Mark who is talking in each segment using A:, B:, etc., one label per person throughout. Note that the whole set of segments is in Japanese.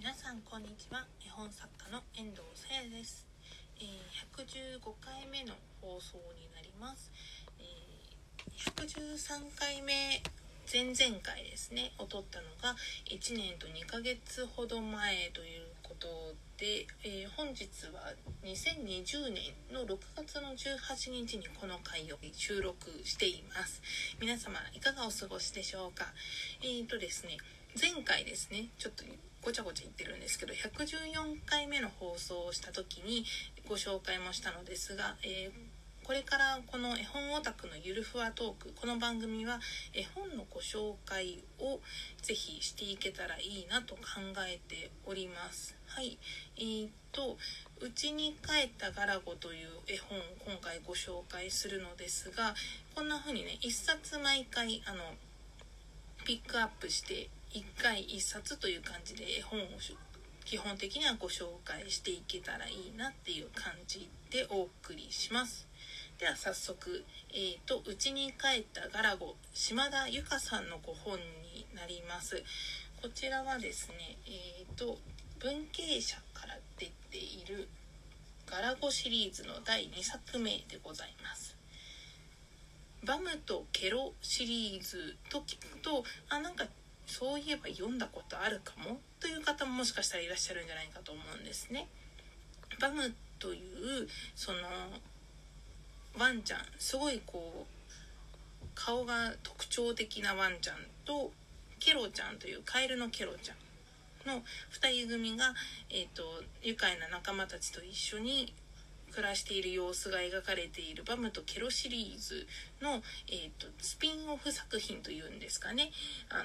A: 皆さんこんにちは。絵本作家の遠藤さやです、えー115回目の放送になります、えー113回目前々回ですね。を撮ったのが1年と2ヶ月ほど前ということで、えー本日は2020年の6月の18日にこの回を収録しています。皆様いかがお過ごしでしょうか。えーとですね前回ですねちょっとごちゃごちゃ言ってるんですけど114回目の放送をした時にご紹介もしたのですが、えーこれからこの絵本オタクのゆるふわトークこの番組は絵本のご紹介をぜひしていけたらいいなと考えております。はい。えー、と「うちに帰ったガラゴ」という絵本を今回ご紹介するのですがこんな風にね一冊毎回あのピックアップして1回1冊という感じで絵本を基本的にはご紹介していけたらいいなっていう感じでお送りします。では早速えー、と「うちに帰ったガラゴ」島田由香さんのご本になります。こちらはですねえー、と文系社から出ているガラゴシリーズの第2作目でございます。バムとケロシリーズと聞くとあなんかそういえば読んだことあるかも？という方ももしかしたらいらっしゃるんじゃないかと思うんですね。バムというそのワンちゃんすごいこう顔が特徴的なワンちゃんとケロちゃんというカエルのケロちゃんの2人組が、えー、と愉快な仲間たちと一緒に暮らしている様子が描かれているバムとケロシリーズの、えー、とスピンオフ作品というんですかねあの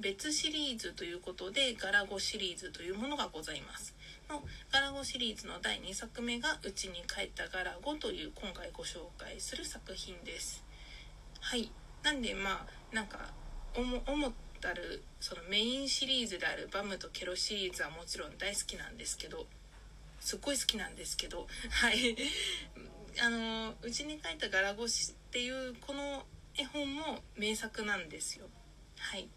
A: 別シリーズということでガラゴシリーズというものがございます。のガラゴシリーズの第2作目が「うちに帰ったガラゴ」という今回ご紹介する作品です。はい。なんでまあなんか思ったるそのメインシリーズであるバムとケロシリーズはもちろん大好きなんですけどすっごい好きなんですけど はい。あの「うちに帰ったガラゴシ」っていうこの絵本も名作なんですよ。はい。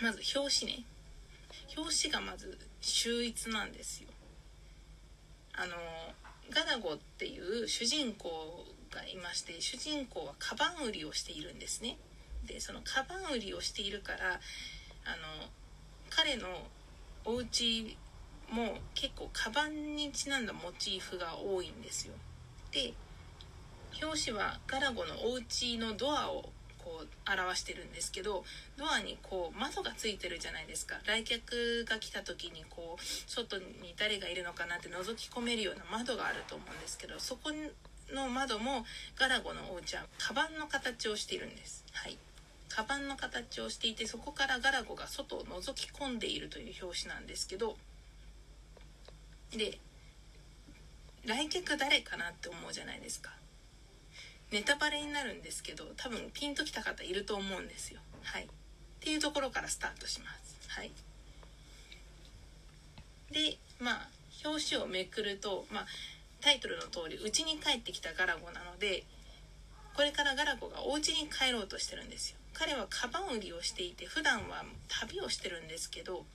A: まず表紙ね。表紙がまず秀逸なんですよ。あのガラゴっていう主人公がいまして主人公はカバン売りをしているんですね。でそのカバン売りをしているからあの彼のお家も結構カバンにちなんだモチーフが多いんですよ。で表紙はガラゴのお家のドアをこう表してるんですけどドアにこう窓がついてるじゃないですか。来客が来た時にこう外に誰がいるのかなって覗き込めるような窓があると思うんですけどそこの窓もガラゴのお家はカバンの形をしているんです。はい。カバンの形をしていてそこからガラゴが外を覗き込んでいるという表紙なんですけどで来客誰かなって思うじゃないですか。ネタバレになるんですけど多分ピンときた方いると思うんですよ。はい。っていうところからスタートします。はい。でまあ表紙をめくるとまあタイトルの通り「うちに帰ってきたガラゴ」なのでこれからガラゴがお家に帰ろうとしてるんですよ。彼はカバン売りをしていて普段は旅をしてるんですけど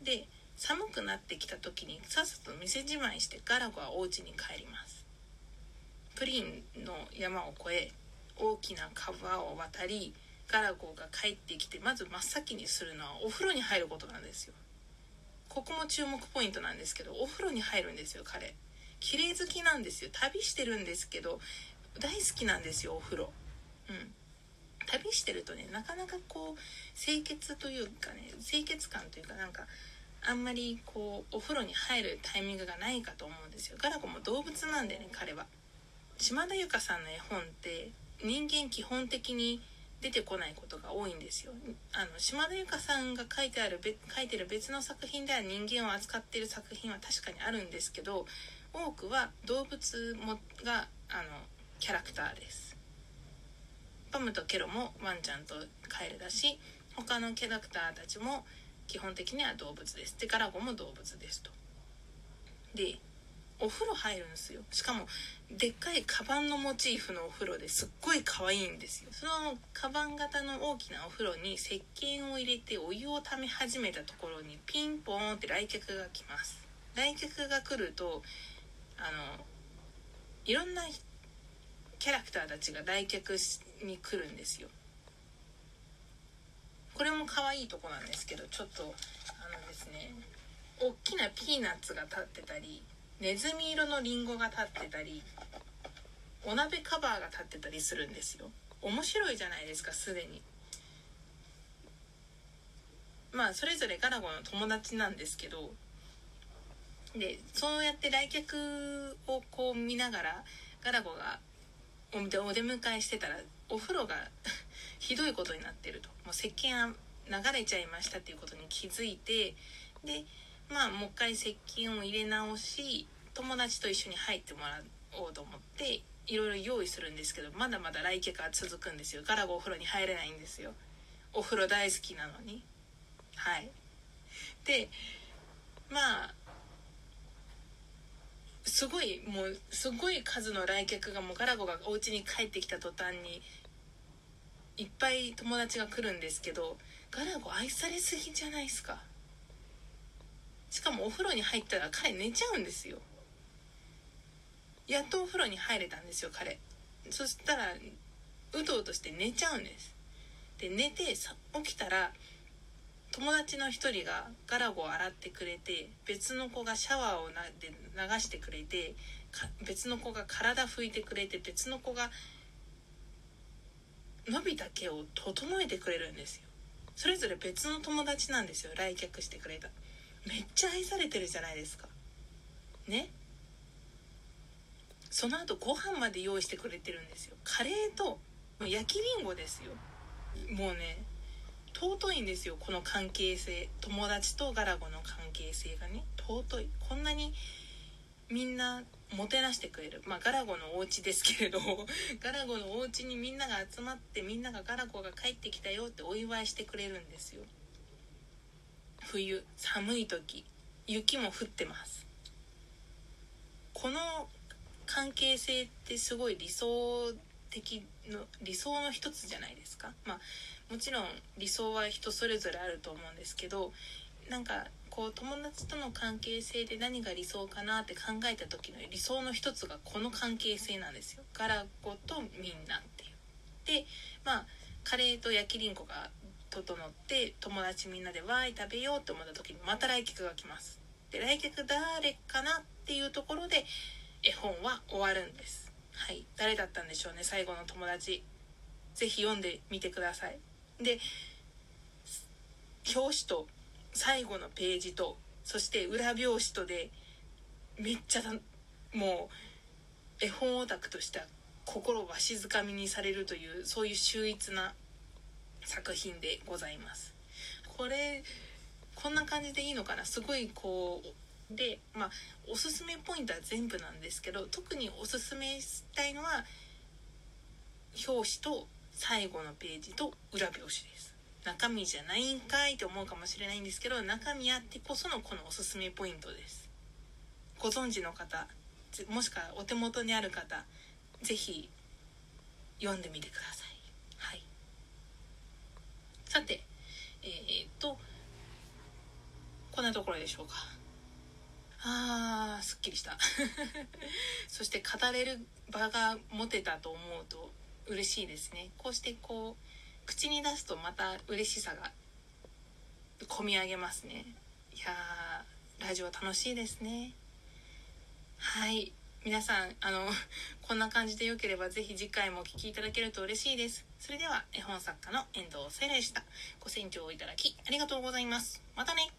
A: で寒くなってきた時にさっさと店じまいしてガラゴはお家に帰ります。プリンの山を越え大きな川を渡りガラゴが帰ってきてまず真っ先にするのはお風呂に入ることなんですよ。ここも注目ポイントなんですけどお風呂に入るんですよ彼。綺麗好きなんですよ。旅してるんですけど大好きなんですよお風呂。うん。旅してるとねなかなかこう清潔というかね清潔感というかなんかあんまりこうお風呂に入るタイミングがないかと思うんですよ。ガラゴも動物なんでね彼は。島田由香さんの絵本って人間基本的に出てこないことが多いんですよ。あの島田由香さんが書いてある書いてる別の作品では人間を扱っている作品は確かにあるんですけど多くは動物もがあのキャラクターです。パムとケロもワンちゃんとカエルだし他のキャラクターたちも基本的には動物です。でガラゴも動物ですと。でお風呂入るんですよ。しかもでっかいカバンのモチーフのお風呂ですっごい可愛いんですよ。そのカバン型の大きなお風呂に石鹸を入れてお湯をため始めたところにピンポーンって来客が来ます。来客が来るとあのいろんなキャラクターたちが来客に来るんですよ。これも可愛いとこなんですけどちょっとあのですね大きなピーナッツが立ってたりネズミ色のリンゴが立ってたりお鍋カバーが立ってたりするんですよ。面白いじゃないですかすでに。まあそれぞれガラゴの友達なんですけどでそうやって来客をこう見ながらガラゴがお出迎えしてたらお風呂が ひどいことになってると。もう石鹸流れちゃいましたっていうことに気づいてでまあもう一回石鹸を入れ直し友達と一緒に入ってもらおうと思っていろいろ用意するんですけどまだまだ来客は続くんですよ。ガラゴお風呂に入れないんですよ。お風呂大好きなのに。はい。でまあすごいもうすごい数の来客がもうガラゴがお家に帰ってきた途端にいっぱい友達が来るんですけどガラゴ愛されすぎじゃないですか。しかもお風呂に入ったら彼寝ちゃうんですよ。やっとお風呂に入れたんですよ彼。そしたらうとうとして寝ちゃうんです。で寝て起きたら友達の一人がガラゴを洗ってくれて別の子がシャワーをなで流してくれて別の子が体拭いてくれて別の子が伸びた毛を整えてくれるんですよ。それぞれ別の友達なんですよ来客してくれた。めっちゃ愛されてるじゃないですか。ね？その後ご飯まで用意してくれてるんですよ。カレーと焼きりんごですよ。もうね尊いんですよこの関係性。友達とガラゴの関係性がね。尊い。こんなにみんなもてなしてくれる。まあガラゴのお家ですけれど ガラゴのお家にみんなが集まってみんながガラゴが帰ってきたよってお祝いしてくれるんですよ。冬寒い時雪も降ってます。この関係性ってすごい理想的の理想の一つじゃないですか。まあもちろん理想は人それぞれあると思うんですけどなんかこう友達との関係性で何が理想かなって考えた時の理想の一つがこの関係性なんですよ。ガラゴとみんなっていう。でまあカレーと焼きりんごが整って友達みんなでわーい食べようって思った時にまた来客が来ます。で来客誰かなっていうところで絵本は終わるんです。はい誰だったんでしょうね最後の友達。是非読んでみてください。で表紙と最後のページとそして裏表紙とでめっちゃもう絵本オタクとしては心わしづかみにされるというそういう秀逸な作品でございます。これこんな感じでいいのかな？すごいこうでまあおすすめポイントは全部なんですけど特におすすめしたいのは表紙と最後のページと裏表紙です。中身じゃないんかいって思うかもしれないんですけど中身あってこそのこのおすすめポイントです。ご存知の方もしくはお手元にある方是非読んでみてくださいはいさてえー、っとこんなところでしょうか？あーすっきりした。そして語れる場が持てたと思うと嬉しいですね。こうしてこう口に出すとまた嬉しさが込み上げますね。いやラジオ楽しいですね。はい。皆さんあの こんな感じでよければぜひ次回もお聴きいただけると嬉しいです。それでは絵本作家の遠藤セイラでした。ご清聴いただきありがとうございます。またね。